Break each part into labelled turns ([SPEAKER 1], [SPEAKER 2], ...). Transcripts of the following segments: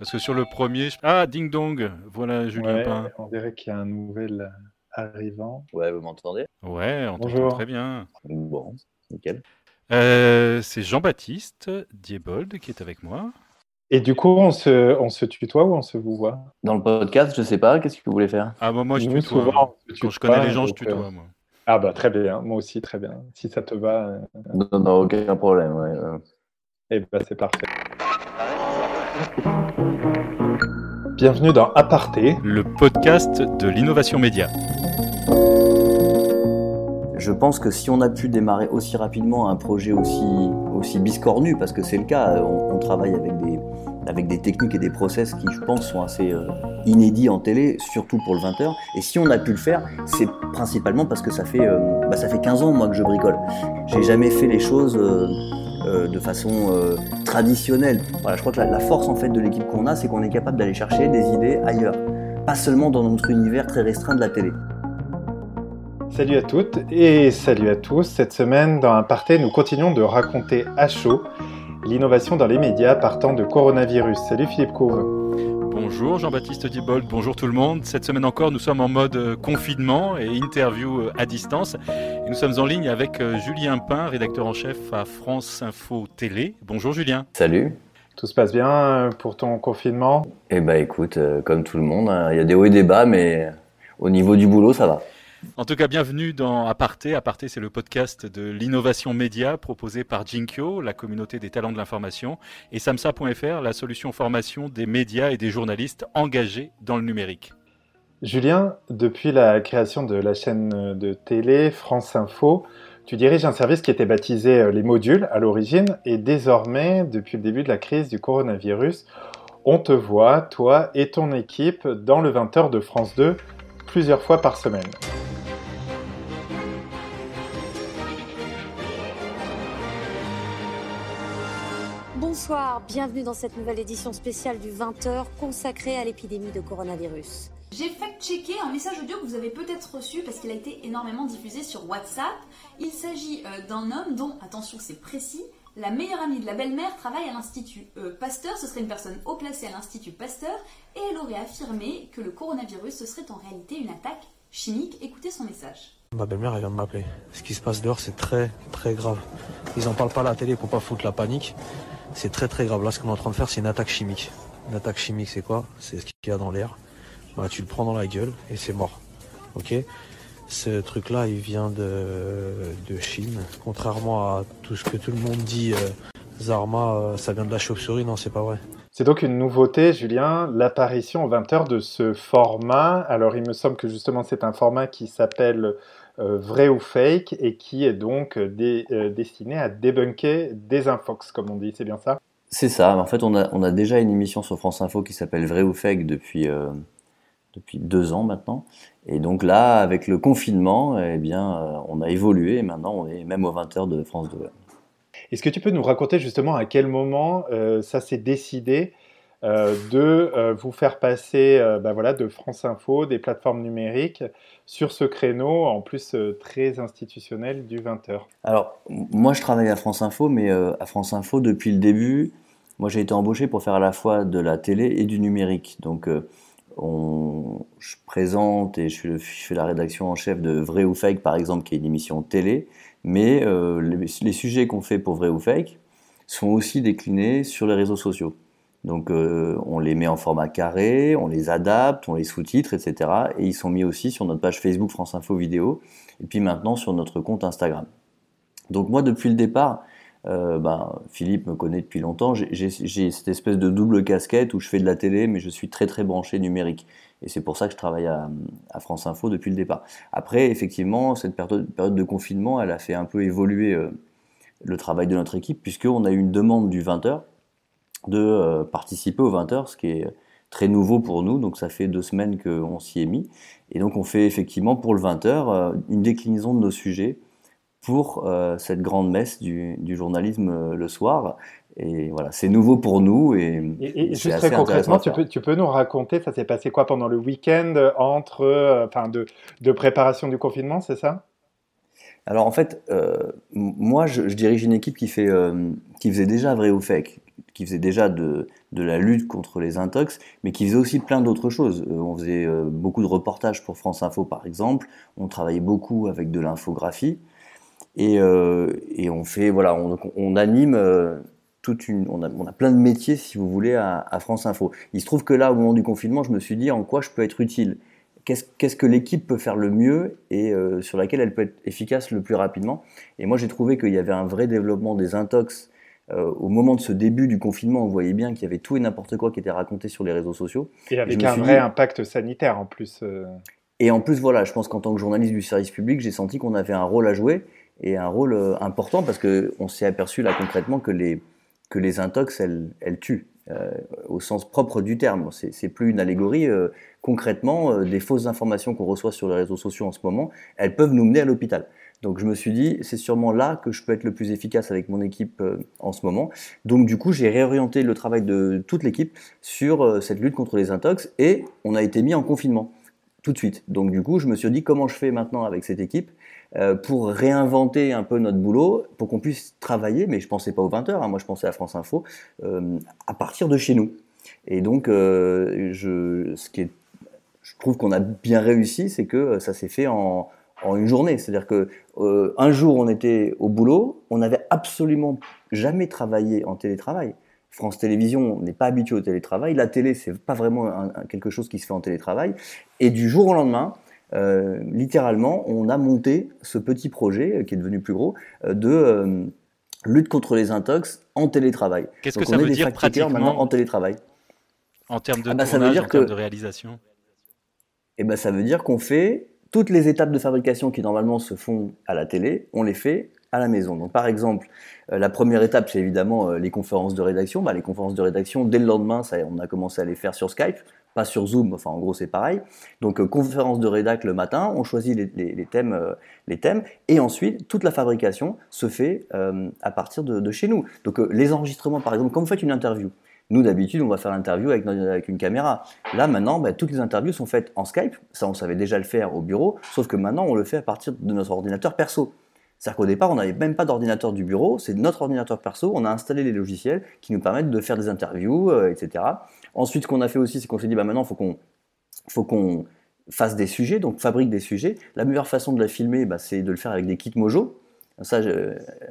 [SPEAKER 1] Parce que sur le premier. Ah, ding dong Voilà, Julien
[SPEAKER 2] Ouais,
[SPEAKER 1] Pain.
[SPEAKER 2] on dirait qu'il y a un nouvel arrivant.
[SPEAKER 3] Ouais, vous m'entendez?
[SPEAKER 1] Ouais, on t'entend très bien.
[SPEAKER 3] Bon, nickel.
[SPEAKER 1] Euh, c'est Jean-Baptiste Diebold qui est avec moi.
[SPEAKER 2] Et du coup, on se, on se tutoie ou on se vous voit?
[SPEAKER 3] Dans le podcast, je sais pas, qu'est-ce que vous voulez faire?
[SPEAKER 1] Ah, bah, moi, je
[SPEAKER 2] Nous,
[SPEAKER 1] tutoie.
[SPEAKER 2] souvent, se
[SPEAKER 1] Quand je connais les gens, je
[SPEAKER 2] euh,
[SPEAKER 1] tutoie, moi.
[SPEAKER 2] Ah bah très bien, moi aussi très bien. Si ça te va, euh,
[SPEAKER 3] Non, non, aucun problème. Ouais.
[SPEAKER 2] eh ben, c'est parfait. Bienvenue dans Aparté.
[SPEAKER 1] Le podcast de l'innovation média.
[SPEAKER 3] Je pense que si on a pu démarrer aussi rapidement un projet aussi, aussi biscornu, parce que c'est le cas, on, on travaille avec des, avec des techniques et des process qui, je pense, sont assez euh, inédits en télé, surtout pour le 20h. Et si on a pu le faire, c'est principalement parce que ça fait, euh, bah, ça fait 15 ans, moi, que je bricole. J'ai jamais fait les choses euh, euh, de façon euh, traditionnelle. Voilà, je crois que la, force, en fait, de l'équipe qu'on a, c'est qu'on est capable d'aller chercher des idées ailleurs. Pas seulement dans notre univers très restreint de la télé.
[SPEAKER 2] Salut à toutes et salut à tous. Cette semaine, dans Aparté, nous continuons de raconter à chaud l'innovation dans les médias partant de coronavirus. Salut Philippe Couve.
[SPEAKER 1] Bonjour Jean-Baptiste Diebold, bonjour tout le monde. Cette semaine encore, nous sommes en mode euh, confinement et interview euh, à distance. Et nous sommes en ligne avec euh, Julien Pain, rédacteur en chef à France Info Télé. Bonjour Julien.
[SPEAKER 3] Salut
[SPEAKER 2] Tout se passe bien pour ton confinement?
[SPEAKER 3] Eh ben écoute, comme tout le monde, hein, il y a des hauts et des bas, mais au niveau du boulot, ça va.
[SPEAKER 1] En tout cas, bienvenue dans Aparté. Aparté, c'est le podcast de l'innovation média proposé par Jinkyo, la communauté des talents de l'information, et samsa.fr, la solution formation des médias et des journalistes engagés dans le numérique.
[SPEAKER 2] Julien, depuis la création de la chaîne de télé France Info, tu diriges un service qui était baptisé euh, Les Modules à l'origine et désormais, depuis le début de la crise du coronavirus, on te voit, toi et ton équipe, dans le 20h de France 2 plusieurs fois par semaine.
[SPEAKER 4] Bonsoir, bienvenue dans cette nouvelle édition spéciale du 20h consacrée à l'épidémie de coronavirus.
[SPEAKER 5] J'ai fact-checké un message audio que vous avez peut-être reçu parce qu'il a été énormément diffusé sur WhatsApp. Il s'agit euh, d'un homme dont, attention c'est précis, la meilleure amie de la belle-mère travaille à l'Institut euh, Pasteur, ce serait une personne haut placée à l'Institut Pasteur, et elle aurait affirmé que le coronavirus ce serait en réalité une attaque chimique. Écoutez son message.
[SPEAKER 6] Ma belle-mère, elle vient de m'appeler. Ce qui se passe dehors, c'est très, très grave. Ils en parlent pas à la télé pour pas foutre la panique. C'est très, très grave. Là, ce qu'on est en train de faire, c'est une attaque chimique. Une attaque chimique, c'est quoi? C'est ce qu'il y a dans l'air. Voilà, tu le prends dans la gueule et c'est mort. Ok? Ce truc-là, il vient de, de Chine. Contrairement à tout ce que tout le monde dit, euh, Zarma, euh, ça vient de la chauve-souris. Non, c'est pas vrai.
[SPEAKER 2] C'est donc une nouveauté, Julien, l'apparition aux 20h de ce format. Alors, il me semble que justement, c'est un format qui s'appelle Vrai ou Fake et qui est donc dé- euh, destiné à débunker des infox, comme on dit. C'est bien ça?
[SPEAKER 3] C'est ça. En fait, on a, on a déjà une émission sur France Info qui s'appelle Vrai ou Fake depuis, euh, depuis deux ans maintenant. Et donc là, avec le confinement, eh bien, euh, on a évolué et maintenant on est même aux 20h de France 2.
[SPEAKER 2] Est-ce que tu peux nous raconter justement à quel moment euh, ça s'est décidé euh, de euh, vous faire passer euh, bah voilà, de France Info, des plateformes numériques, sur ce créneau en plus très institutionnel du 20h
[SPEAKER 3] Alors, moi, je travaille à France Info, mais à France Info, depuis le début, moi, j'ai été embauché pour faire à la fois de la télé et du numérique. Donc, on, je présente et je, je fais la rédaction en chef de Vrai ou Fake, par exemple, qui est une émission télé. Mais les, les sujets qu'on fait pour Vrai ou Fake sont aussi déclinés sur les réseaux sociaux. Donc, euh, on les met en format carré, on les adapte, on les sous-titre, etc. Et ils sont mis aussi sur notre page Facebook France Info Vidéo, et puis maintenant sur notre compte Instagram. Donc moi, depuis le départ, euh, ben, Philippe me connaît depuis longtemps, j'ai- cette espèce de double casquette où je fais de la télé, mais je suis très très branché numérique. Et c'est pour ça que je travaille à, France Info depuis le départ. Après, effectivement, cette période, période de confinement, elle a fait un peu évoluer euh, le travail de notre équipe, puisqu'on a eu une demande du 20h de euh, participer au 20h, ce qui est très nouveau pour nous. Donc ça fait deux semaines qu'on s'y est mis. Et donc on fait effectivement pour le 20h euh, une déclinaison de nos sujets pour euh, cette grande messe du, du journalisme euh, le soir. Et voilà, c'est nouveau pour nous. Et,
[SPEAKER 2] juste très concrètement, tu peux, tu peux nous raconter, ça s'est passé quoi pendant le week-end entre, euh, enfin, de, de préparation du confinement, c'est ça?
[SPEAKER 3] Alors en fait, moi je, je dirige une équipe qui, fait, qui faisait déjà vrai ou fake, qui faisait déjà de, de la lutte contre les intox, mais qui faisait aussi plein d'autres choses. Euh, on faisait euh, beaucoup de reportages pour France Info, par exemple. On travaillait beaucoup avec de l'infographie. Et, et, on fait, voilà, on, anime toute une, on a, on a, plein de métiers, si vous voulez, à, France Info. Il se trouve que là, au moment du confinement, je me suis dit en quoi je peux être utile qu'est-ce que l'équipe peut faire le mieux et euh, sur laquelle elle peut être efficace le plus rapidement? Et moi, j'ai trouvé qu'il y avait un vrai développement des intox. Euh, au moment de ce début du confinement, on voyait bien qu'il y avait tout et n'importe quoi qui était raconté sur les réseaux sociaux.
[SPEAKER 2] Et avec un vrai impact sanitaire en plus. Euh.
[SPEAKER 3] Et en plus, voilà, je pense qu'en tant que journaliste du service public, j'ai senti qu'on avait un rôle à jouer et un rôle important parce qu'on s'est aperçu là concrètement que les, que les intox, elles, elles tuent. Euh, au sens propre du terme. C'est plus une allégorie. Euh, concrètement, euh, des fausses informations qu'on reçoit sur les réseaux sociaux en ce moment, elles peuvent nous mener à l'hôpital. Donc je me suis dit, c'est sûrement là que je peux être le plus efficace avec mon équipe en ce moment. Donc du coup, j'ai réorienté le travail de toute l'équipe sur cette lutte contre les intox et on a été mis en confinement tout de suite. Donc du coup, je me suis dit comment je fais maintenant avec cette équipe euh, pour réinventer un peu notre boulot, pour qu'on puisse travailler, mais je pensais pas aux 20 heures, hein. moi je pensais à France Info, euh, à partir de chez nous. Et donc, euh, je, ce qui est, je trouve qu'on a bien réussi, c'est que ça s'est fait en, en, une journée. C'est-à-dire que un jour on était au boulot, on n'avait absolument jamais travaillé en télétravail. France Télévisions n'est pas habitué au télétravail. La télé, c'est pas vraiment quelque chose qui se fait en télétravail. Et du jour au lendemain, euh, littéralement, on a monté ce petit projet, euh, qui est devenu plus gros, euh, de lutte contre les intox en télétravail.
[SPEAKER 1] Qu'est-ce que ça veut dire pratiquement
[SPEAKER 3] maintenant en télétravail
[SPEAKER 1] En termes de ah bah, tournage, en termes de réalisation?
[SPEAKER 3] Eh ben, Ça veut dire qu'on fait toutes les étapes de fabrication qui normalement se font à la télé, on les fait à la maison. Donc par exemple, la première étape, c'est évidemment les conférences de rédaction. Bah, les conférences de rédaction, dès le lendemain, ça, on a commencé à les faire sur Skype pas sur Zoom, enfin en gros c'est pareil. Donc euh, conférence de rédac le matin, on choisit les, thèmes, euh, les thèmes, et ensuite toute la fabrication se fait euh, à partir de, chez nous. Donc les enregistrements par exemple, quand vous faites une interview, nous d'habitude on va faire l'interview avec, avec, une caméra. Là maintenant, bah, toutes les interviews sont faites en Skype, ça on savait déjà le faire au bureau, sauf que maintenant on le fait à partir de notre ordinateur perso. C'est-à-dire qu'au départ, on n'avait même pas d'ordinateur du bureau, c'est notre ordinateur perso, on a installé les logiciels qui nous permettent de faire des interviews, etc. Ensuite, ce qu'on a fait aussi, c'est qu'on s'est dit, bah maintenant, faut qu'on, faut qu'on fasse des sujets, donc fabrique des sujets. La meilleure façon de la filmer, bah, c'est de le faire avec des kits Mojo. Ça,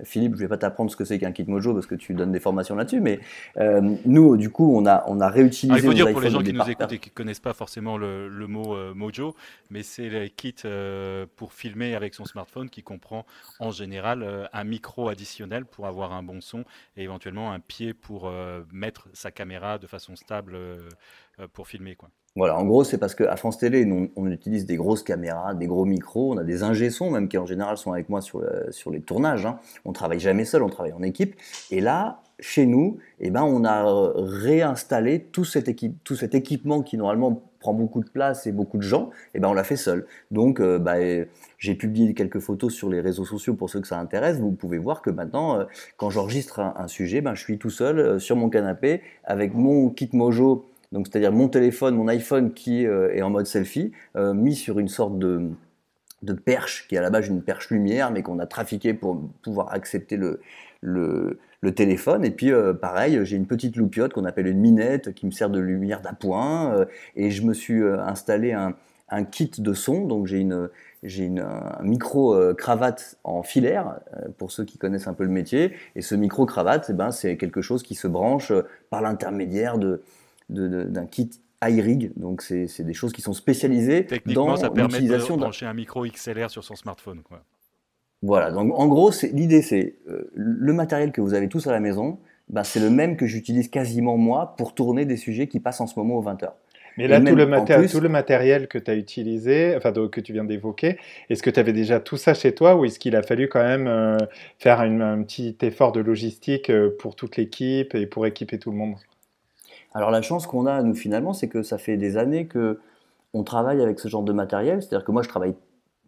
[SPEAKER 3] Philippe, je vais pas t'apprendre ce que c'est qu'un kit Mojo parce que tu donnes des formations là-dessus, mais euh, nous, du coup, on a, on a réutilisé. Ah, il
[SPEAKER 1] faut dire pour les gens qui nous écoutent et qui connaissent pas forcément le, mot euh, Mojo, mais c'est le kit euh, pour filmer avec son smartphone qui comprend en général un micro additionnel pour avoir un bon son et éventuellement un pied pour mettre sa caméra de façon stable pour filmer, quoi.
[SPEAKER 3] Voilà, en gros, c'est parce qu'à France Télé, on utilise des grosses caméras, des gros micros, on a des ingé-sons même qui en général sont avec moi sur, les tournages. Hein. On travaille jamais seul, on travaille en équipe. Et là, chez nous, eh ben, on a réinstallé tout cet, équipement qui normalement prend beaucoup de place et beaucoup de gens, eh ben, on l'a fait seul. Donc, euh, bah, j'ai publié quelques photos sur les réseaux sociaux pour ceux que ça intéresse. Vous pouvez voir que maintenant, euh, quand j'enregistre un, sujet, ben, je suis tout seul euh, sur mon canapé avec mon kit Mojo donc c'est-à-dire mon téléphone, mon iPhone qui euh, est en mode selfie, euh, mis sur une sorte de, de perche, qui est à la base une perche lumière, mais qu'on a trafiqué pour pouvoir accepter le, le, téléphone. Et puis euh, pareil, j'ai une petite loupiote qu'on appelle une minette qui me sert de lumière d'appoint. et je me suis installé un, un, kit de son, donc j'ai une j'ai une, un micro cravate en filaire pour ceux qui connaissent un peu le métier et ce micro cravate eh ben c'est quelque chose qui se branche par l'intermédiaire de d'un kit iRig, donc c'est des choses qui sont spécialisées dans l'utilisation
[SPEAKER 1] de brancher un micro XLR sur son smartphone. Quoi.
[SPEAKER 3] Voilà, donc en gros, l'idée c'est euh, le matériel que vous avez tous à la maison, bah, c'est le même que j'utilise quasiment moi pour tourner des sujets qui passent en ce moment aux 20h.
[SPEAKER 2] Mais là, tout le, tout le, matériel que tu as utilisé, enfin que tu viens d'évoquer, est-ce que tu avais déjà tout ça chez toi ou est-ce qu'il a fallu quand même euh, faire un petit effort de logistique euh, pour toute l'équipe et pour équiper tout le monde?
[SPEAKER 3] Alors la chance qu'on a, nous, finalement, c'est que ça fait des années que on travaille avec ce genre de matériel. C'est-à-dire que moi, je travaille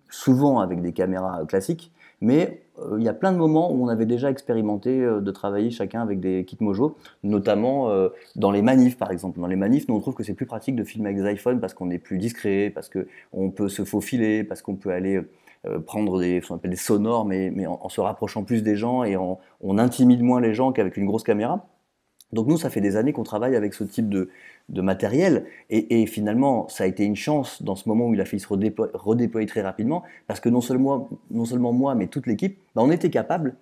[SPEAKER 3] souvent avec des caméras classiques, mais euh, il y a plein de moments où on avait déjà expérimenté euh, de travailler chacun avec des kits Mojo, notamment euh, dans les manifs, par exemple. Dans les manifs, nous, on trouve que c'est plus pratique de filmer avec des iPhones parce qu'on est plus discret, parce qu'on peut se faufiler, parce qu'on peut aller prendre des, qu'on appelle des sonores, mais, mais en, se rapprochant plus des gens et on intimide moins les gens qu'avec une grosse caméra. Donc nous, ça fait des années qu'on travaille avec ce type de, matériel. Et, finalement, ça a été une chance dans ce moment où il a fallu se redéployer, très rapidement, parce que non seulement, moi, mais toute l'équipe, bah, on était capable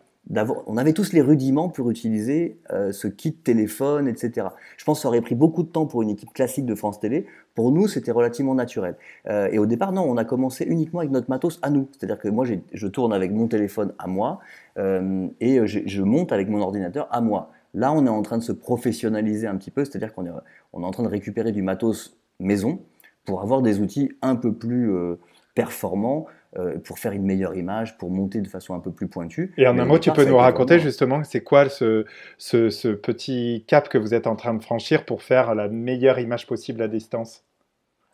[SPEAKER 3] on avait tous les rudiments pour utiliser euh, ce kit téléphone, etc. Je pense que ça aurait pris beaucoup de temps pour une équipe classique de France Télé. Pour nous, c'était relativement naturel. Euh, et au départ, non, on a commencé uniquement avec notre matos à nous. C'est-à-dire que moi, je tourne avec mon téléphone à moi euh, et je, monte avec mon ordinateur à moi. Là, on est en train de se professionnaliser un petit peu, c'est-à-dire qu'on est, on est en train de récupérer du matos maison pour avoir des outils un peu plus performants euh, pour faire une meilleure image, pour monter de façon un peu plus pointue.
[SPEAKER 2] Et en un mot, tu peux nous raconter justement c'est quoi ce, ce, petit cap que vous êtes en train de franchir pour faire la meilleure image possible à distance?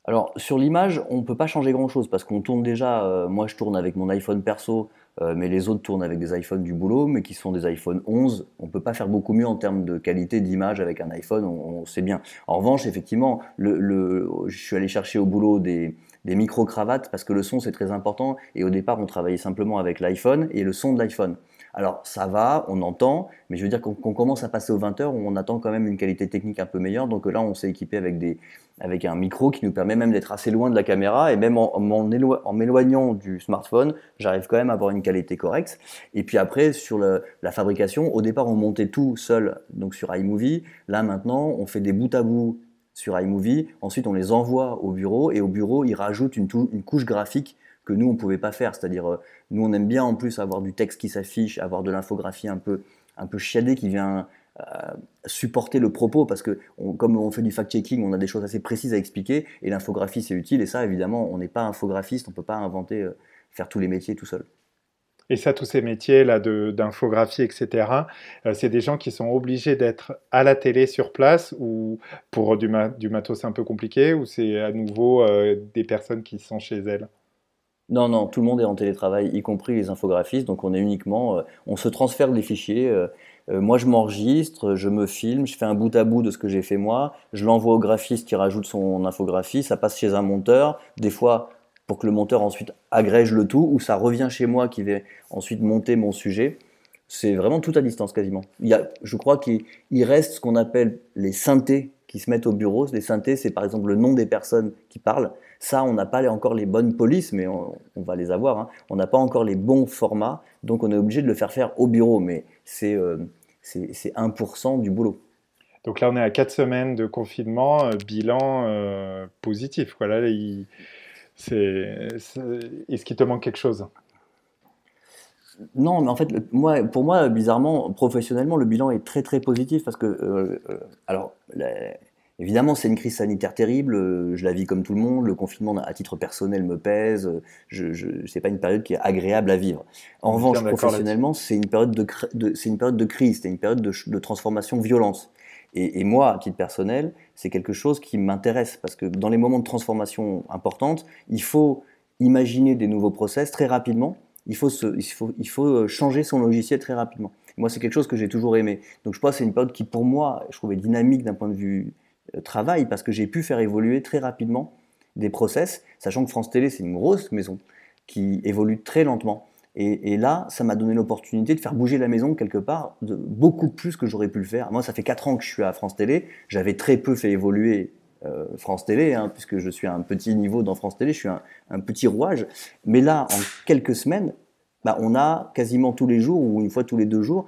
[SPEAKER 3] Alors sur l'image, on ne peut pas changer grand-chose parce qu'on tourne déjà, euh, moi je tourne avec mon iPhone perso, euh, mais les autres tournent avec des iPhones du boulot, mais qui sont des iPhone 11. On ne peut pas faire beaucoup mieux en termes de qualité d'image avec un iPhone, on, sait bien. En revanche, effectivement, je suis allé chercher au boulot des, des micro-cravates parce que le son c'est très important et au départ on travaillait simplement avec l'iPhone et le son de l'iPhone. Alors ça va, on entend, mais je veux dire qu'on commence à passer aux 20 heures, on attend quand même une qualité technique un peu meilleure. Donc là, on s'est équipé avec, des, avec un micro qui nous permet même d'être assez loin de la caméra et même en, m'éloignant du smartphone, j'arrive quand même à avoir une qualité correcte. Et puis après, sur la fabrication, au départ, on montait tout seul donc sur iMovie. Là maintenant, on fait des bouts à bout sur iMovie. Ensuite, on les envoie au bureau et au bureau, ils rajoutent une couche graphique que nous, on ne pouvait pas faire. C'est-à-dire, euh, nous, on aime bien en plus avoir du texte qui s'affiche, avoir de l'infographie un peu, un peu chiadée qui vient euh, supporter le propos parce que comme on fait du fact-checking, on a des choses assez précises à expliquer et l'infographie, c'est utile. Et ça, évidemment, on n'est pas infographiste, on ne peut pas inventer, euh, faire tous les métiers tout seul.
[SPEAKER 2] Et ça, tous ces métiers-là d'infographie, etc., c'est des gens qui sont obligés d'être à la télé sur place ou pour du, du matos un peu compliqué ou c'est à nouveau des personnes qui sont chez elles?
[SPEAKER 3] Non, non, tout le monde est en télétravail, y compris les infographistes. Donc on est uniquement, euh, on se transfère des fichiers. moi, je m'enregistre, je me filme, je fais un bout à bout de ce que j'ai fait moi. Je l'envoie au graphiste qui rajoute son infographie. Ça passe chez un monteur. Des fois, pour que le monteur ensuite agrège le tout, ou ça revient chez moi qui vais ensuite monter mon sujet. C'est vraiment tout à distance quasiment. Il y a, je crois qu'il reste ce qu'on appelle les synthés qui se mettent au bureau. Les synthés, c'est par exemple le nom des personnes qui parlent. Ça, on n'a pas encore les bonnes polices, mais on, va les avoir. Hein. On n'a pas encore les bons formats, donc on est obligé de le faire faire au bureau. Mais c'est euh, 1% du boulot.
[SPEAKER 2] Donc là, on est à 4 semaines de confinement, euh, bilan euh, positif. Quoi. Là, il est-ce qu'il te manque quelque chose?
[SPEAKER 3] Non, mais en fait, moi, pour moi, bizarrement, professionnellement, le bilan est très très positif parce que, euh, euh, alors, évidemment, c'est une crise sanitaire terrible. Euh, je la vis comme tout le monde. Le confinement, à titre personnel, me pèse. Je, je c'est pas une période qui est agréable à vivre. En revanche, professionnellement, c'est une période de, c'est une période de crise, c'est une période de, de transformation, violence. Et, moi, à titre personnel, c'est quelque chose qui m'intéresse parce que dans les moments de transformation importante, il faut imaginer des nouveaux process très rapidement. Il faut, il faut, il faut euh, changer son logiciel très rapidement. Moi, c'est quelque chose que j'ai toujours aimé. Donc, je pense que c'est une période qui, pour moi, je trouvais dynamique d'un point de vue euh, travail parce que j'ai pu faire évoluer très rapidement des process, sachant que France Télé, c'est une grosse maison qui évolue très lentement. Et, là, ça m'a donné l'opportunité de faire bouger la maison quelque part, de, beaucoup plus que j'aurais pu le faire. Moi, ça fait 4 ans que je suis à France Télé. J'avais très peu fait évoluer euh, France Télé, hein, puisque je suis à un petit niveau dans France Télé, je suis un, petit rouage. Mais là, en quelques semaines, bah, on a quasiment tous les jours, ou une fois tous les deux jours,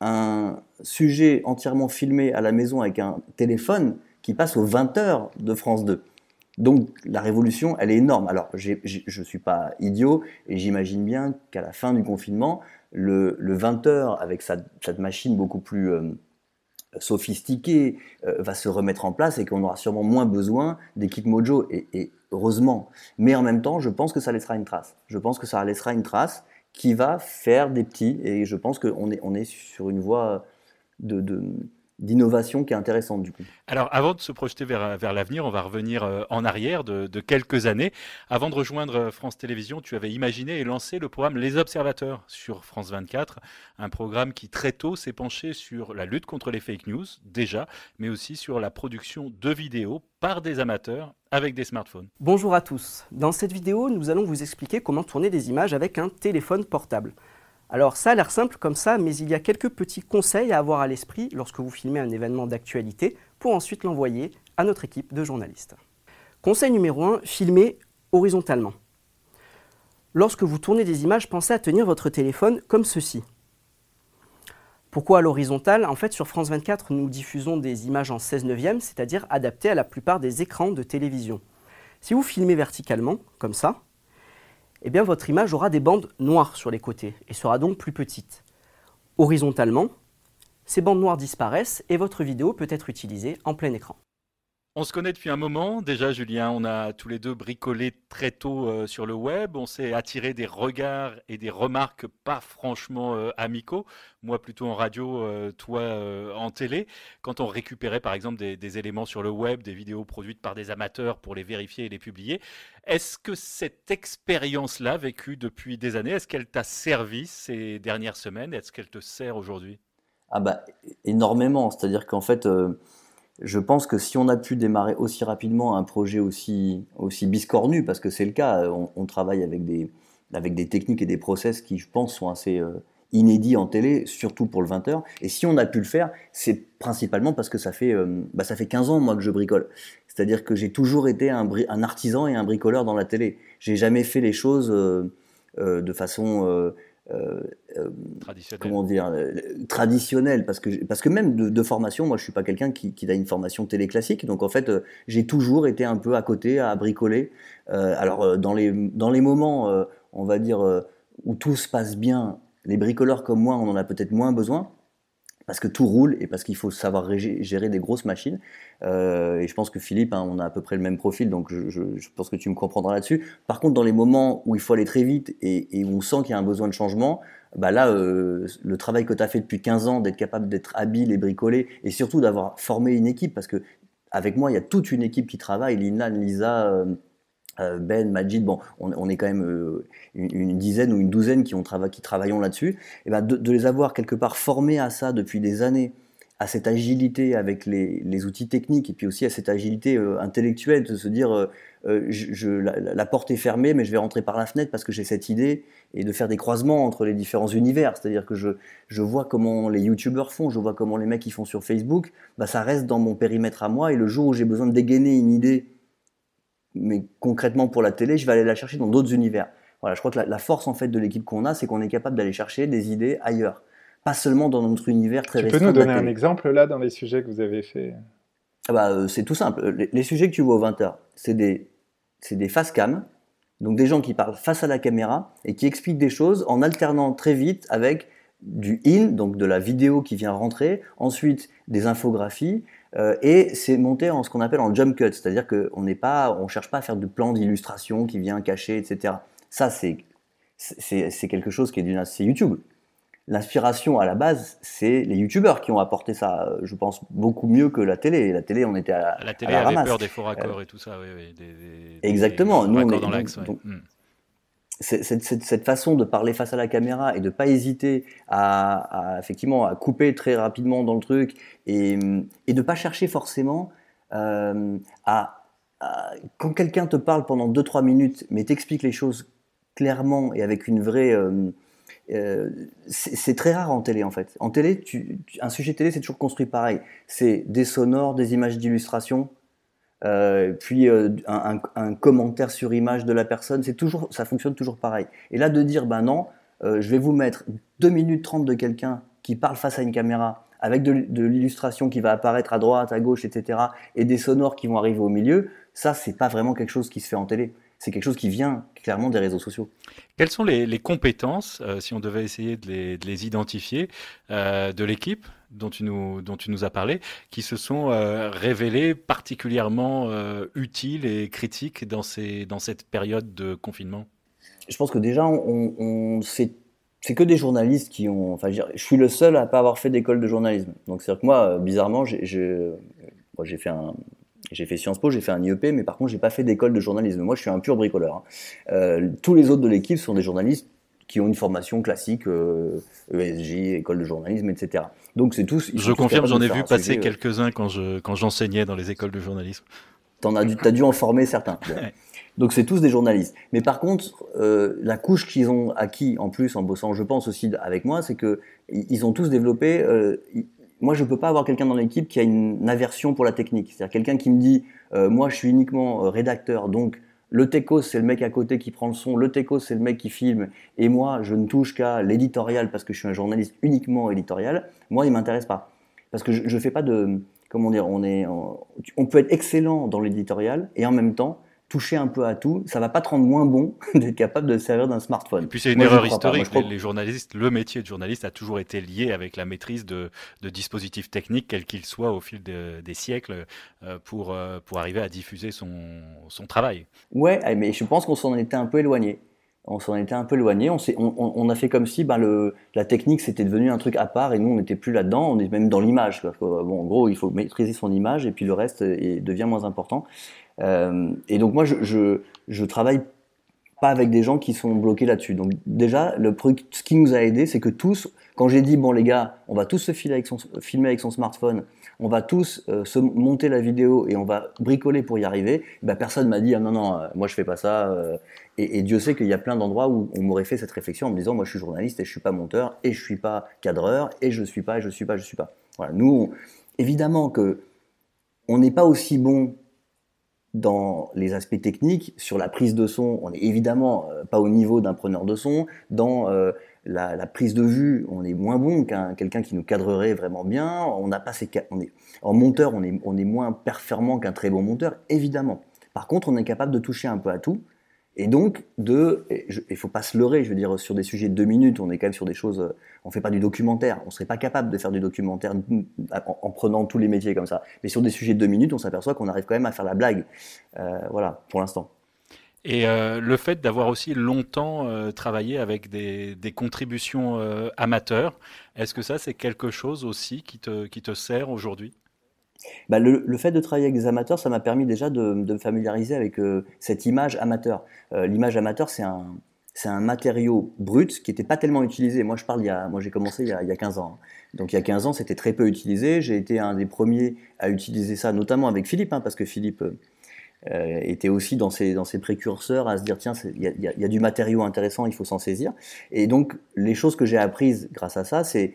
[SPEAKER 3] un sujet entièrement filmé à la maison avec un téléphone qui passe aux 20 heures de France 2. Donc la révolution, elle est énorme. Alors je ne suis pas idiot et j'imagine bien qu'à la fin du confinement, le, 20h avec cette machine beaucoup plus euh, sophistiquée euh, va se remettre en place et qu'on aura sûrement moins besoin d'équipe Mojo et, heureusement. Mais en même temps, je pense que ça laissera une trace. Je pense que ça laissera une trace qui va faire des petits et je pense qu'on est, on est sur une voie de d'innovation qui est intéressante du coup.
[SPEAKER 1] Alors avant de se projeter vers, vers l'avenir, on va revenir euh, en arrière de, quelques années. Avant de rejoindre euh, France Télévisions, tu avais imaginé et lancé le programme Les Observateurs sur France 24, un programme qui très tôt s'est penché sur la lutte contre les fake news déjà, mais aussi sur la production de vidéos par des amateurs avec des smartphones.
[SPEAKER 7] Bonjour à tous. Dans cette vidéo, nous allons vous expliquer comment tourner des images avec un téléphone portable. Alors ça a l'air simple comme ça, mais il y a quelques petits conseils à avoir à l'esprit lorsque vous filmez un événement d'actualité pour ensuite l'envoyer à notre équipe de journalistes. Conseil numéro 1, filmer horizontalement. Lorsque vous tournez des images, pensez à tenir votre téléphone comme ceci. Pourquoi à l'horizontale? En fait, sur France 24, nous diffusons des images en 16 neuvième, c'est-à-dire adaptées à la plupart des écrans de télévision. Si vous filmez verticalement, comme ça, eh bien votre image aura des bandes noires sur les côtés et sera donc plus petite. Horizontalement, ces bandes noires disparaissent et votre vidéo peut être utilisée en plein écran.
[SPEAKER 1] On se connaît depuis un moment. Déjà, Julien, on a tous les deux bricolé très tôt euh, sur le web. On s'est attiré des regards et des remarques pas franchement euh, amicaux. Moi, plutôt en radio, euh, toi en télé. Quand on récupérait, par exemple, des, éléments sur le web, des vidéos produites par des amateurs pour les vérifier et les publier. Est-ce que cette expérience-là, vécue depuis des années, est-ce qu'elle t'a servi ces dernières semaines? Est-ce qu'elle te sert aujourd'hui?
[SPEAKER 3] Ah bah, énormément. C'est-à-dire qu'en fait je pense que si on a pu démarrer aussi rapidement un projet aussi, aussi biscornu, parce que c'est le cas, on, travaille avec des, avec des techniques et des process qui, je pense, sont assez euh, inédits en télé, surtout pour le 20h. Et si on a pu le faire, c'est principalement parce que ça fait, euh, bah, ça fait 15 ans, moi, que je bricole. C'est-à-dire que j'ai toujours été un, artisan et un bricoleur dans la télé. J'ai jamais fait les choses euh, de façon
[SPEAKER 1] euh, euh,
[SPEAKER 3] comment dire euh, traditionnel parce que parce que même de, formation moi je suis pas quelqu'un qui, qui, a une formation télé classique donc en fait j'ai toujours été un peu à côté à bricoler. Alors dans les dans les moments on va dire où tout se passe bien les bricoleurs comme moi on en a peut-être moins besoin parce que tout roule et parce qu'il faut savoir gérer des grosses machines. Euh, et je pense que Philippe, hein, on a à peu près le même profil, donc je, pense que tu me comprendras là-dessus. Par contre, dans les moments où il faut aller très vite et, où on sent qu'il y a un besoin de changement, bah là, euh, le travail que tu as fait depuis 15 ans, d'être capable d'être habile et bricolé, et surtout d'avoir formé une équipe, parce que avec moi, il y a toute une équipe qui travaille, Lina, Lisa, euh, ben, Majid, bon, on, est quand même euh, une, dizaine ou une douzaine qui, travaillons là-dessus, et ben de, les avoir quelque part formés à ça depuis des années, à cette agilité avec les, outils techniques et puis aussi à cette agilité euh, intellectuelle, de se dire je, la, porte est fermée mais je vais rentrer par la fenêtre parce que j'ai cette idée et de faire des croisements entre les différents univers, c'est-à-dire que je, vois comment les youtubeurs font, je vois comment les mecs ils font sur Facebook, bah, ça reste dans mon périmètre à moi et le jour où j'ai besoin de dégainer une idée mais concrètement pour la télé, je vais aller la chercher dans d'autres univers. Voilà, je crois que la, force en fait de l'équipe qu'on a, c'est qu'on est capable d'aller chercher des idées ailleurs, pas seulement dans notre univers très
[SPEAKER 2] Tu peux nous donner un exemple là dans les sujets que vous avez fait?
[SPEAKER 3] Ah bah, euh, C'est tout simple. Les, sujets que tu vois aux 20h, c'est des, c'est des face cam, donc des gens qui parlent face à la caméra et qui expliquent des choses en alternant très vite avec du in, donc de la vidéo qui vient rentrer, ensuite des infographies, euh, et c'est monté en ce qu'on appelle en jump cut, c'est-à-dire qu'on n'est pas, on cherche pas à faire du plan d'illustration qui vient cacher, etc. Ça, c'est c'est quelque chose qui est d'une c'est YouTube. L'inspiration à la base, c'est les youtubeurs qui ont apporté ça, euh, je pense, beaucoup mieux que la télé. La télé, on était à,
[SPEAKER 1] la télé avait peur des faux raccords et tout ça, oui, oui. Des,
[SPEAKER 3] exactement. Nous, on est, dans l'axe. Hmm cette, cette, façon de parler face à la caméra et de pas hésiter à, effectivement à couper très rapidement dans le truc et, et de pas chercher forcément euh, à, quand quelqu'un te parle pendant 2-3 minutes mais t'explique les choses clairement et avec une vraie euh, euh, c'est très rare en télé en fait. En télé, un sujet télé c'est toujours construit pareil. C'est des sonores, des images d'illustration, euh, puis euh, un, commentaire sur image de la personne, c'est toujours, ça fonctionne toujours pareil. Et là, de dire, ben non, euh, je vais vous mettre 2 minutes 30 de quelqu'un qui parle face à une caméra, avec de, l'illustration qui va apparaître à droite, à gauche, etc., et des sonores qui vont arriver au milieu, ça, c'est pas vraiment quelque chose qui se fait en télé. C'est quelque chose qui vient clairement des réseaux sociaux.
[SPEAKER 1] Quelles sont les, compétences, si on devait essayer de les, de les identifier, de l'équipe dont tu nous, as parlé, qui se sont euh, révélés particulièrement euh, utiles et critiques dans, cette période de confinement?
[SPEAKER 3] Je pense que déjà, c'est que des journalistes qui ont. Enfin, je suis le seul à pas avoir fait d'école de journalisme. Donc, c'est-à-dire que moi, euh, bizarrement, j'ai fait un. J'ai fait Sciences Po, j'ai fait un IEP, mais par contre, j'ai pas fait d'école de journalisme. Moi, je suis un pur bricoleur. Hein. tous les autres de l'équipe sont des journalistes qui ont une formation classique, ESJ, e école de journalisme, etc.
[SPEAKER 1] Donc c'est tous. Je confirme, j'en ai vu passer quelques-uns quand je quand j'enseignais dans les écoles de journalisme.
[SPEAKER 3] t'en as dû, t'as dû en former certains. Donc c'est tous des journalistes. Mais par contre, euh, la couche qu'ils ont acquis en plus en bossant, je pense aussi avec moi, c'est que ils ont tous développé. Euh, moi, je peux pas avoir quelqu'un dans l'équipe qui a une aversion pour la technique. C'est-à-dire quelqu'un qui me dit, euh, moi, je suis uniquement euh, rédacteur, donc le techos, c'est le mec à côté qui prend le son, le techos, c'est le mec qui filme, et moi, je ne touche qu'à l'éditorial parce que je suis un journaliste uniquement éditorial. Moi, il m'intéresse pas. Parce que je, je fais pas de, comment dire, on est, on peut être excellent dans l'éditorial et en même temps toucher un peu à tout, ça va pas te rendre moins bon d'être capable de servir d'un smartphone.
[SPEAKER 1] Et puis c'est une erreur historique. les, journalistes, le métier de journaliste a toujours été lié avec la maîtrise de, de dispositifs techniques, quels qu'ils soient au fil de, des siècles, euh, pour, euh, pour arriver à diffuser son, son travail.
[SPEAKER 3] Ouais, eh, mais je pense qu'on s'en était un peu éloigné. On s'en était un peu éloigné. On, on, on, a fait comme si ben, le, la technique c'était devenu un truc à part et nous on n'était plus là-dedans. On est même dans l'image. Bon, en gros, il faut maîtriser son image et puis le reste est, devient moins important. Euh, et donc moi, je, je, travaille pas avec des gens qui sont bloqués là-dessus. Donc déjà, le ce qui nous a aidé, c'est que tous, quand j'ai dit bon les gars, on va tous se filmer avec son, smartphone, on va tous euh, se monter la vidéo et on va bricoler pour y arriver, ben, personne m'a dit ah non non, euh, moi je fais pas ça. Et, et, Dieu sait qu'il y a plein d'endroits où on m'aurait fait cette réflexion en me disant moi je suis journaliste et je suis pas monteur et je suis pas cadreur et je suis pas et je suis pas je suis pas. Voilà, nous évidemment que on n'est pas aussi bon dans les aspects techniques, sur la prise de son, on n'est évidemment euh, pas au niveau d'un preneur de son. Dans euh, la, prise de vue, on est moins bon qu'un quelqu'un qui nous cadrerait vraiment bien. On n'a pas ces, on est, en monteur, on est, on est moins performant qu'un très bon monteur, évidemment. Par contre, on est capable de toucher un peu à tout. Et donc, il faut pas se leurrer, je veux dire, sur des sujets de deux minutes, on est quand même sur des choses, on fait pas du documentaire, on serait pas capable de faire du documentaire en, prenant tous les métiers comme ça. Mais sur des sujets de deux minutes, on s'aperçoit qu'on arrive quand même à faire la blague. Euh, voilà, pour l'instant.
[SPEAKER 1] Et euh, le fait d'avoir aussi longtemps euh, travaillé avec des, des contributions euh, amateurs, est-ce que ça, c'est quelque chose aussi qui te, qui te sert aujourd'hui?
[SPEAKER 3] Bah, le, fait de travailler avec des amateurs, ça m'a permis déjà de, me familiariser avec euh, cette image amateur. Euh, L'image amateur, c'est un, un matériau brut qui n'était pas tellement utilisé. Moi, je parle moi j'ai commencé il y, a, il y a 15 ans. Hein. Donc il y a 15 ans, c'était très peu utilisé. J'ai été un des premiers à utiliser ça, notamment avec Philippe, hein, parce que Philippe euh, était aussi dans ses, dans ses précurseurs à se dire tiens, il y a, du matériau intéressant, il faut s'en saisir. Et donc les choses que j'ai apprises grâce à ça, c'est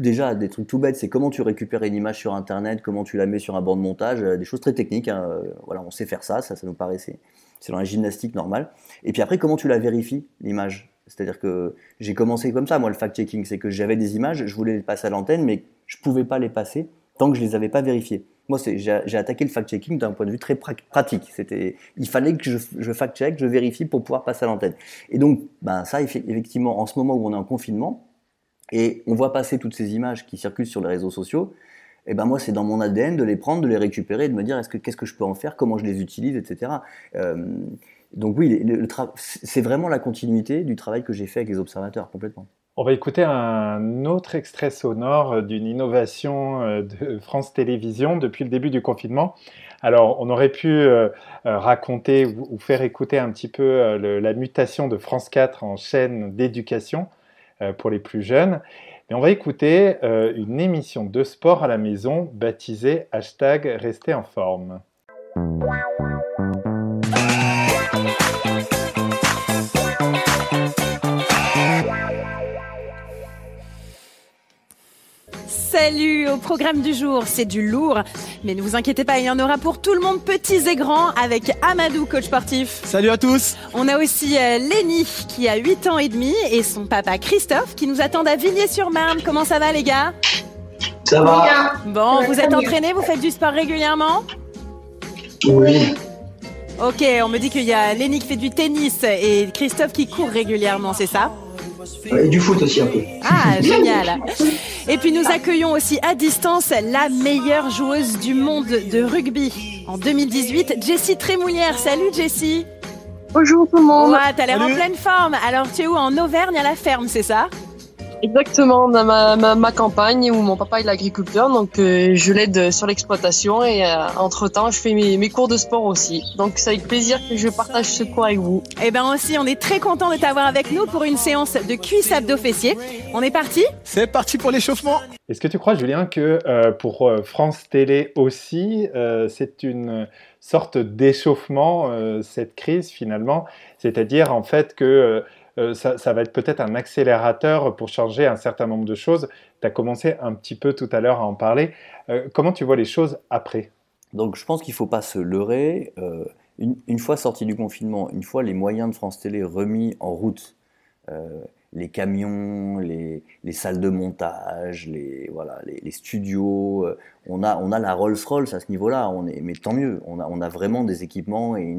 [SPEAKER 3] déjà des trucs tout bêtes, c'est comment tu récupères une image sur internet, comment tu la mets sur un banc de montage, euh, des choses très techniques. Hein. Euh, voilà, on sait faire ça, ça, ça nous paraît c'est dans la gymnastique normale. Et puis après, comment tu la vérifies l'image? C'est-à-dire que j'ai commencé comme ça, moi, le fact-checking, c'est que j'avais des images, je voulais les passer à l'antenne, mais je pouvais pas les passer tant que je les avais pas vérifiées. Moi, j'ai attaqué le fact-checking d'un point de vue très pratique. C'était, il fallait que je, je fact-check, je vérifie pour pouvoir passer à l'antenne. Et donc, ben ça, effectivement, en ce moment où on est en confinement, et on voit passer toutes ces images qui circulent sur les réseaux sociaux, et eh ben moi c'est dans mon ADN de les prendre, de les récupérer, de me dire est-ce que qu'est-ce que je peux en faire, comment je les utilise, etc. Euh, donc oui, c'est vraiment la continuité du travail que j'ai fait avec les observateurs complètement.
[SPEAKER 2] On va écouter un autre extrait sonore d'une innovation euh, de France Télévisions depuis le début du confinement. Alors, on aurait pu euh, euh raconter ou faire écouter un petit peu euh, la mutation de France 4 en chaîne d'éducation. Euh, pour les plus jeunes. Et on va écouter euh, une émission de sport à la maison baptisée hashtag Rester en forme.
[SPEAKER 8] Salut au programme du jour, c'est du lourd, mais ne vous inquiétez pas, il y en aura pour tout le monde, petits et grands, avec Amadou, coach sportif.
[SPEAKER 9] Salut à tous.
[SPEAKER 8] On a aussi euh, Lénie, qui a 8 ans et demi, et son papa Christophe, qui nous attendent à Villiers-sur-Marne. Comment ça va les gars?
[SPEAKER 10] Ça va.
[SPEAKER 8] Bon, vous êtes entraînés, vous faites du sport régulièrement?
[SPEAKER 10] Oui.
[SPEAKER 8] Ok, on me dit qu'il y a Lénie qui fait du tennis et Christophe qui court régulièrement, c'est ça?
[SPEAKER 10] Et du foot aussi un peu.
[SPEAKER 8] Ah, génial. Et puis nous accueillons aussi à distance la meilleure joueuse du monde de rugby en 2018, Jessie Trémoulière. Salut Jessie.
[SPEAKER 11] Bonjour tout le monde.
[SPEAKER 8] Ouais, t'as l'air en pleine forme. Alors tu es où? En Auvergne à la ferme, c'est ça?
[SPEAKER 9] Exactement, dans ma, ma, ma, campagne où mon papa est agriculteur, donc euh, je l'aide sur l'exploitation et euh, entre-temps je fais mes, mes, cours de sport aussi. Donc c'est avec plaisir que je partage ce cours avec vous.
[SPEAKER 8] Et eh ben aussi, on est très content de t'avoir avec nous pour une séance de cuisse abdos fessiers. On est parti?
[SPEAKER 11] C'est parti pour l'échauffement
[SPEAKER 2] Est-ce que tu crois Julien que euh, pour France Télé aussi, c'est une sorte d'échauffement cette crise finalement, c'est-à-dire en fait que euh, ça, va être peut-être un accélérateur pour changer un certain nombre de choses. Tu as commencé un petit peu tout à l'heure à en parler. Euh, comment tu vois les choses après?
[SPEAKER 3] Donc je pense qu'il ne faut pas se leurrer. Euh, une, fois sorti du confinement, une fois les moyens de France Télé remis en route, les camions, les, salles de montage, les, voilà, les, studios. On a, on a la Rolls-Royce à ce niveau-là, mais tant mieux. On a, on a vraiment des équipements et,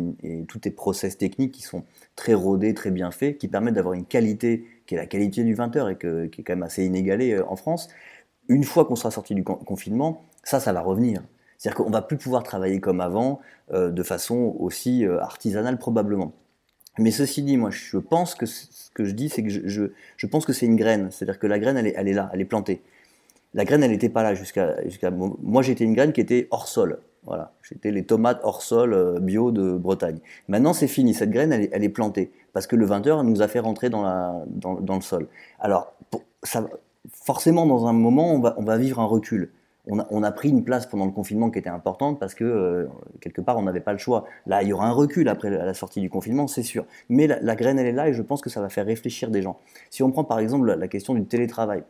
[SPEAKER 3] tous les process techniques qui sont très rodé, très bien fait, qui permettent d'avoir une qualité qui est la qualité du 20h et que, qui est quand même assez inégalée euh, en France. Une fois qu'on sera sorti du confinement, ça, ça va revenir. C'est-à-dire qu'on va plus pouvoir travailler comme avant, euh, de façon aussi euh, artisanale probablement. Mais ceci dit, moi, je pense que ce que je dis, c'est que je, pense que c'est une graine. C'est-à-dire que la graine, elle est, là, elle est plantée. La graine, elle n'était pas là jusqu'à. moi, j'étais une graine qui était hors sol. Voilà, c'était les tomates hors sol euh, bio de Bretagne. Maintenant, c'est fini. Cette graine, elle est, plantée parce que le 20h nous a fait rentrer dans, le sol. Alors, forcément, dans un moment, on va vivre un recul. On a, pris une place pendant le confinement qui était importante parce que euh, quelque part on n'avait pas le choix. Là, il y aura un recul après la sortie du confinement, c'est sûr. Mais la, graine, elle est là et je pense que ça va faire réfléchir des gens. Si on prend par exemple la question du télétravail,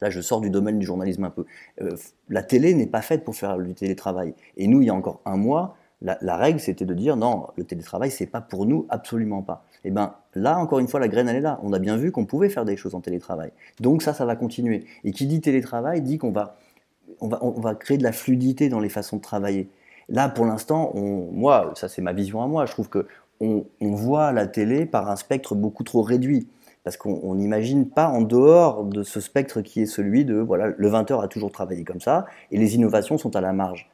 [SPEAKER 3] Là, je sors du domaine du journalisme un peu. Euh, la télé n'est pas faite pour faire du télétravail. Et nous, il y a encore un mois, la, règle, c'était de dire non, le télétravail, c'est pas pour nous, absolument pas. Et eh bien là, encore une fois, la graine, elle est là. On a bien vu qu'on pouvait faire des choses en télétravail. Donc ça, ça va continuer. Et qui dit télétravail dit qu'on va, on va, on va créer de la fluidité dans les façons de travailler. Là, pour l'instant, moi, ça c'est ma vision à moi, je trouve que on, on voit la télé par un spectre beaucoup trop réduit parce qu'on n'imagine pas en dehors de ce spectre qui est celui de, voilà, le 20h a toujours travaillé comme ça, et les innovations sont à la marge.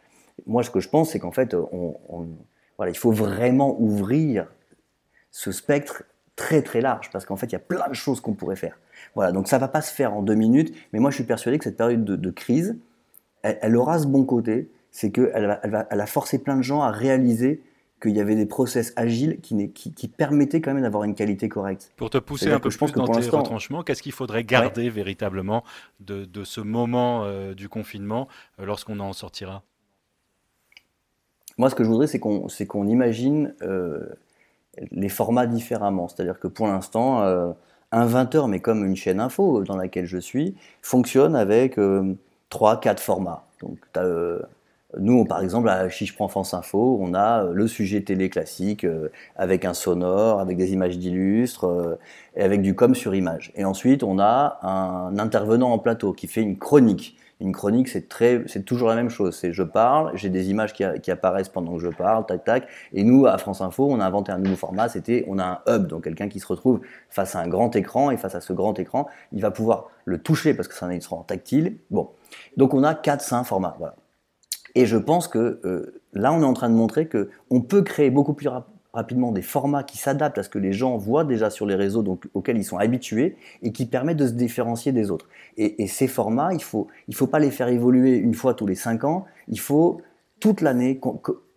[SPEAKER 3] Moi, ce que je pense, c'est qu'en fait, on, voilà, il faut vraiment ouvrir ce spectre très très large, parce qu'en fait, il y a plein de choses qu'on pourrait faire. Voilà, donc ça va pas se faire en deux minutes, mais moi, je suis persuadé que cette période de, crise, elle, aura ce bon côté, c'est qu'elle elle a forcé plein de gens à réaliser qu'il y avait des process agiles qui, qui, permettaient quand même d'avoir une qualité correcte.
[SPEAKER 1] Pour te pousser un peu plus dans tes retranchements, qu'est-ce qu'il faudrait garder véritablement de, de, ce moment euh, du confinement euh, lorsqu'on en sortira?
[SPEAKER 3] Moi, ce que je voudrais, c'est qu'on qu'on imagine euh, les formats différemment. C'est-à-dire que pour l'instant, un 20h, mais comme une chaîne info dans laquelle je suis, fonctionne avec 3-4 formats. Donc, as nous, par exemple, si je prends France Info, on a euh, le sujet télé classique euh, avec un sonore, avec des images d'illustres euh, et avec du com sur image. Et ensuite, on a un intervenant en plateau qui fait une chronique. Une chronique, c'est très, c'est toujours la même chose. C'est je parle, j'ai des images qui, apparaissent pendant que je parle, tac tac. Et nous, à France Info, on a inventé un nouveau format. C'était, on a un hub, donc quelqu'un qui se retrouve face à un grand écran et face à ce grand écran, il va pouvoir le toucher parce que c'est un écran tactile. Bon, donc on a quatre, cinq formats. Voilà. Et je pense que euh, là, on est en train de montrer que on peut créer beaucoup plus rapidement des formats qui s'adaptent à ce que les gens voient déjà sur les réseaux donc, auxquels ils sont habitués et qui permettent de se différencier des autres. Et, ces formats, il faut, il faut pas les faire évoluer une fois tous les cinq ans, il faut toute l'année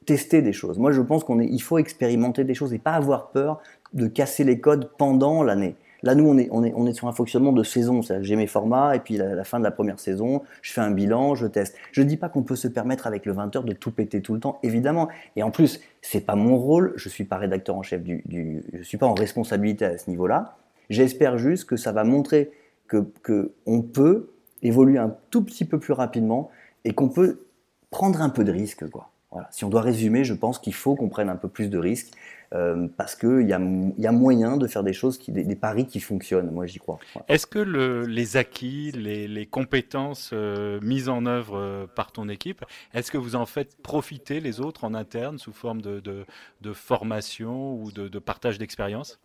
[SPEAKER 3] tester des choses. Moi, je pense qu'il faut expérimenter des choses et pas avoir peur de casser les codes pendant l'année. Là, nous, on est, on est, on est sur un fonctionnement de saison. J'ai mes formats, et puis à la fin de la première saison, je fais un bilan, je teste. Je ne dis pas qu'on peut se permettre avec le 20h de tout péter tout le temps, évidemment. Et en plus, c'est pas mon rôle. Je suis pas rédacteur en chef du, du je suis pas en responsabilité à ce niveau-là. J'espère juste que ça va montrer que, que peut évoluer un tout petit peu plus rapidement et qu'on peut prendre un peu de risque, quoi. Voilà. Si on doit résumer, je pense qu'il faut qu'on prenne un peu plus de risques euh, parce qu'il y a, y a moyen de faire des choses, qui, des, paris qui fonctionnent. Moi, j'y crois.
[SPEAKER 1] Est-ce que le, les acquis, les, les compétences euh, mises en œuvre euh, par ton équipe, est-ce que vous en faites profiter les autres en interne sous forme de, de, de formation ou de, de partage d'expérience?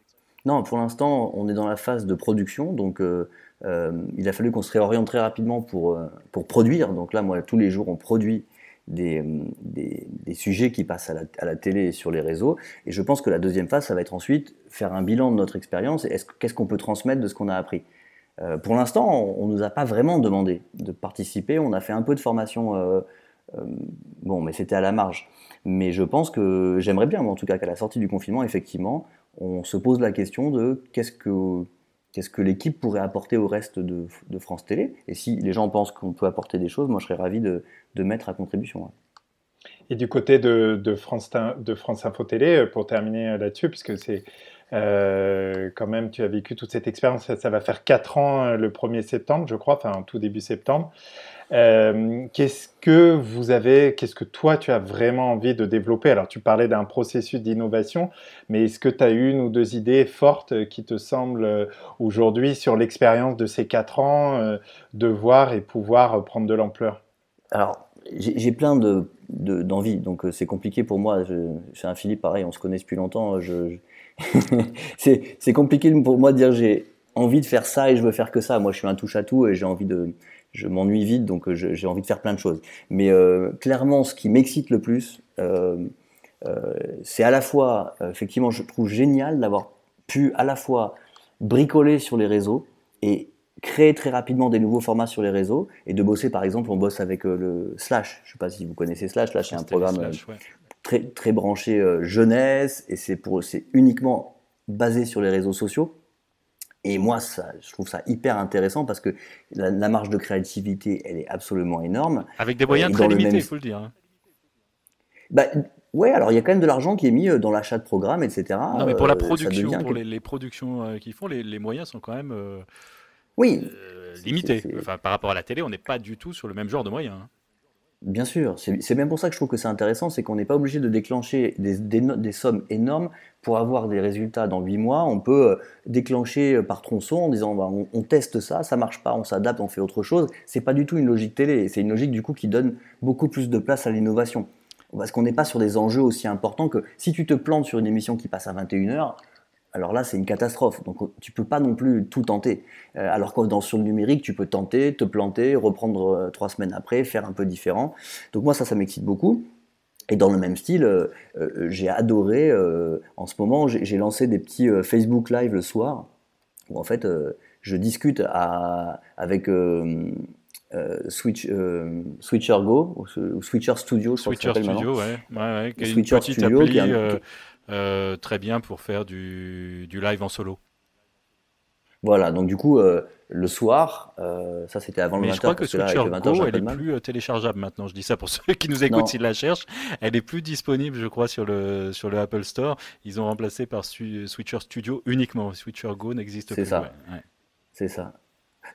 [SPEAKER 3] Non, pour l'instant, on est dans la phase de production, donc. il a fallu qu'on se réoriente très rapidement pour, pour produire. Donc là, moi, tous les jours, on produit des, des, sujets qui passent à la, à la, télé et sur les réseaux. Et je pense que la deuxième phase, ça va être ensuite faire un bilan de notre expérience et qu'est-ce qu'on peut transmettre de ce qu'on a appris. pour l'instant, on ne nous a pas vraiment demandé de participer. On a fait un peu de formation, bon, mais c'était à la marge. Mais je pense que j'aimerais bien, en tout cas, qu'à la sortie du confinement, effectivement, on se pose la question de qu'est-ce que qu'est-ce que l'équipe pourrait apporter au reste de, France Télé. Et si les gens pensent qu'on peut apporter des choses, moi je serais ravi de, mettre à contribution.
[SPEAKER 2] Et du côté de, France, de France Info Télé, pour terminer là-dessus, puisque c'est euh, quand même, tu as vécu toute cette expérience, ça, va faire 4 ans euh, le 1er septembre, je crois, enfin tout début septembre. Euh, qu'est-ce que vous avez, qu'est-ce que toi tu as vraiment envie de développer? Alors tu parlais d'un processus d'innovation, mais est-ce que tu as une ou deux idées fortes qui te semblent aujourd'hui sur l'expérience de ces 4 ans de voir et pouvoir prendre de l'ampleur?
[SPEAKER 3] Alors j'ai plein de, donc c'est compliqué pour moi. C'est un Philippe, pareil, on se connaît depuis longtemps. c'est compliqué pour moi de dire j'ai envie de faire ça et je veux faire que ça. Moi, je suis un touche à tout et j'ai envie de, je m'ennuie vite, donc euh, j'ai envie de faire plein de choses. Mais euh, clairement, ce qui m'excite le plus, euh, c'est à la fois, effectivement, je trouve génial d'avoir pu à la fois bricoler sur les réseaux et créer très rapidement des nouveaux formats sur les réseaux et de bosser par exemple on bosse avec le Slash je sais pas si vous connaissez Slash Slash c'est un programme très, très branché jeunesse et c'est pour c'est uniquement basé sur les réseaux sociaux. Et moi, ça, je trouve ça hyper intéressant parce que la, marge de créativité, elle est absolument énorme.
[SPEAKER 1] Avec des moyens très limités, il faut le dire. Hein.
[SPEAKER 3] Bah, ouais, alors il y a quand même de l'argent qui est mis euh, dans l'achat de programmes, etc.
[SPEAKER 1] Non, mais pour la euh, production, pour les, productions qu'ils font, les, les, moyens sont quand même
[SPEAKER 3] oui.
[SPEAKER 1] limités. Enfin, par rapport à la télé, on n'est pas du tout sur le même genre de moyens. Hein.
[SPEAKER 3] Bien sûr, c'est même pour ça que je trouve que c'est intéressant, c'est qu'on n'est pas obligé de déclencher des, sommes énormes pour avoir des résultats dans 8 mois. On peut euh, déclencher euh, par tronçon en disant bah, on, teste ça, ça marche pas, on s'adapte, on fait autre chose. C'est pas du tout une logique télé, c'est une logique du coup qui donne beaucoup plus de place à l'innovation. Parce qu'on n'est pas sur des enjeux aussi importants que si tu te plantes sur une émission qui passe à 21h, alors là, c'est une catastrophe. Donc, tu peux pas non plus tout tenter. Euh, alors que dans, sur le numérique, tu peux tenter, te planter, reprendre euh, trois semaines après, faire un peu différent. Donc, moi, ça, ça m'excite beaucoup. Et dans le même style, euh, j'ai adoré, en ce moment, j'ai lancé des petits Facebook Live le soir, où en fait, je discute avec Switch, Switcher Go, ou, Switcher Studio,
[SPEAKER 1] je Switcher Studio, ouais. ouais, ouais. Switcher Studio, qui est euh, très bien pour faire du, du, live en solo.
[SPEAKER 3] Voilà, donc du coup, euh, le soir, euh, ça c'était avant le 20h.
[SPEAKER 1] Je crois que Switcher Go, elle est plus téléchargeable maintenant. Je dis ça pour ceux qui nous écoutent s'ils la cherchent. Elle est plus disponible, je crois, sur le, sur le Apple Store. Ils ont remplacé par Switcher Studio uniquement. Switcher Go n'existe plus.
[SPEAKER 3] C'est ça. C'est ça.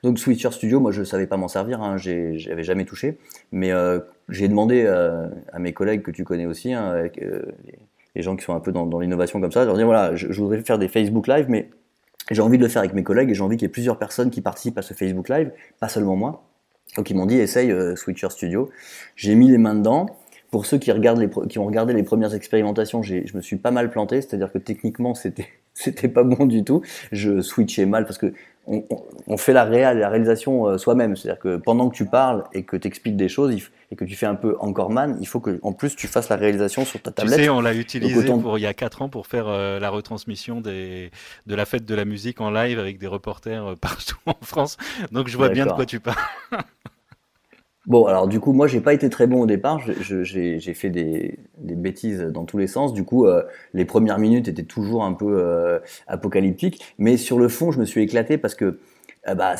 [SPEAKER 3] Donc Switcher Studio, moi je ne savais pas m'en servir, hein, j'avais jamais touché, mais j'ai demandé à mes collègues que tu connais aussi, hein, les gens qui sont un peu dans, l'innovation comme ça, leur dire voilà, je, voudrais faire des Facebook Live, mais j'ai envie de le faire avec mes collègues et j'ai envie qu'il y ait plusieurs personnes qui participent à ce Facebook Live, pas seulement moi. Donc ils m'ont dit essaye euh, Switcher Studio. J'ai mis les mains dedans. Pour ceux qui, regardent les, qui ont regardé les premières expérimentations, je me suis pas mal planté, c'est-à-dire que techniquement c'était c'était pas bon du tout. Je switchais mal parce que on, fait la, la réalisation euh, soi-même. C'est-à-dire que pendant que tu parles et que tu expliques des choses et que tu fais un peu encore man, il faut que en plus tu fasses la réalisation sur ta tablette.
[SPEAKER 1] Tu sais, on l'a utilisé pour, il y a 4 ans pour faire euh, la retransmission des, de la fête de la musique en live avec des reporters euh, partout en France. Donc je vois bien de quoi tu parles.
[SPEAKER 3] Bon, alors du coup, moi, j'ai pas été très bon au départ. J'ai fait des, des, bêtises dans tous les sens. Du coup, euh, les premières minutes étaient toujours un peu euh, apocalyptiques. Mais sur le fond, je me suis éclaté parce que euh, bah,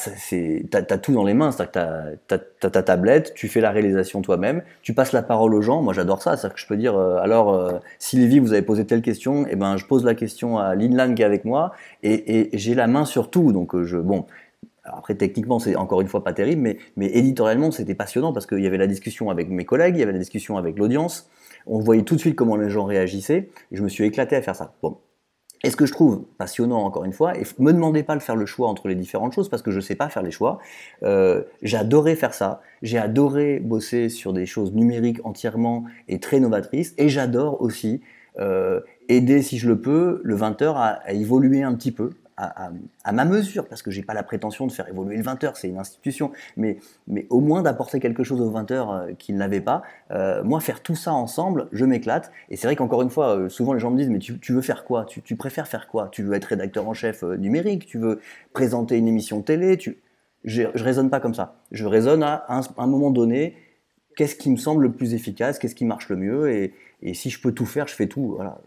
[SPEAKER 3] t'as, as tout dans les mains. C'est-à-dire que t'as, as, ta tablette, tu fais la réalisation toi-même, tu passes la parole aux gens. Moi, j'adore ça. C'est-à-dire que je peux dire, alors, Sylvie, vous avez posé telle question, et eh ben, je pose la question à Linlan qui est avec moi, et, et j'ai la main sur tout. Donc, je, bon, après, techniquement, c'est encore une fois pas terrible, mais, mais éditorialement, c'était passionnant parce qu'il y avait la discussion avec mes collègues, il y avait la discussion avec l'audience. On voyait tout de suite comment les gens réagissaient je me suis éclaté à faire ça. Bon. Et ce que je trouve passionnant, encore une fois, et me demandez pas de faire le choix entre les différentes choses parce que je sais pas faire les choix. Euh, j'ai adoré faire ça. J'ai adoré bosser sur des choses numériques entièrement et très novatrices. Et j'adore aussi euh, aider, si je le peux, le 20h à, à évoluer un petit peu à, ma mesure, parce que j'ai pas la prétention de faire évoluer le 20h, c'est une institution, mais, mais au moins d'apporter quelque chose aux 20h qu'ils n'avaient pas. moi, faire tout ça ensemble, je m'éclate. Et c'est vrai qu'encore une fois, souvent les gens me disent, mais tu, veux faire quoi? Tu, préfères faire quoi? Tu veux être rédacteur en chef numérique? Tu veux présenter une émission télé? Tu... Je, je raisonne pas comme ça. Je raisonne à un, moment donné, qu'est-ce qui me semble le plus efficace, qu'est-ce qui marche le mieux, et, et si je peux tout faire, je fais tout. Voilà.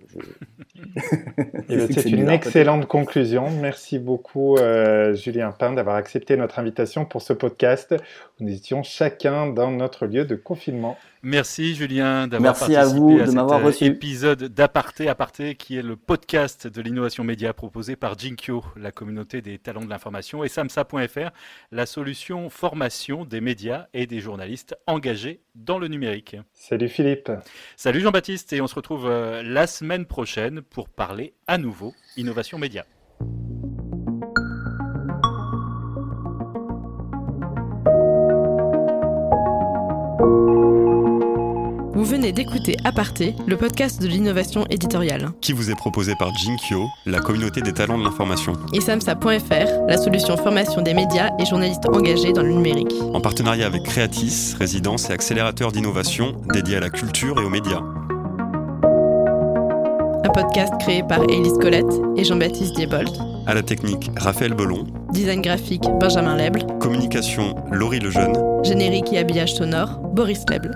[SPEAKER 2] C'est une excellente conclusion. Merci beaucoup, euh, Julien Pain, d'avoir accepté notre invitation pour ce podcast. Nous étions chacun dans notre lieu de confinement.
[SPEAKER 1] Merci Julien d'avoir participé à, vous de cet reçu. épisode d'Aparté, Aparté qui est le podcast de l'innovation média proposé par Jinkyo, la communauté des talents de l'information, et samsa.fr, la solution formation des médias et des journalistes engagés dans le numérique.
[SPEAKER 2] Salut Philippe.
[SPEAKER 1] Salut Jean-Baptiste et on se retrouve euh, la semaine prochaine pour parler à nouveau innovation média.
[SPEAKER 12] Vous venez d'écouter Aparté, le podcast de l'innovation éditoriale.
[SPEAKER 11] Qui vous est proposé par Jinkyo, la communauté des talents de l'information.
[SPEAKER 12] Et samsa.fr, la solution formation des médias et journalistes engagés dans le numérique.
[SPEAKER 11] En partenariat avec Creatis, résidence et accélérateur d'innovation dédié à la culture et aux médias.
[SPEAKER 12] Podcast créé par Élise Colette et Jean-Baptiste Diebold.
[SPEAKER 11] À la technique, Raphaël Belon.
[SPEAKER 12] Design graphique, Benjamin Leble.
[SPEAKER 11] Communication, Laurie Lejeune.
[SPEAKER 12] Générique et habillage sonore, Boris Leble.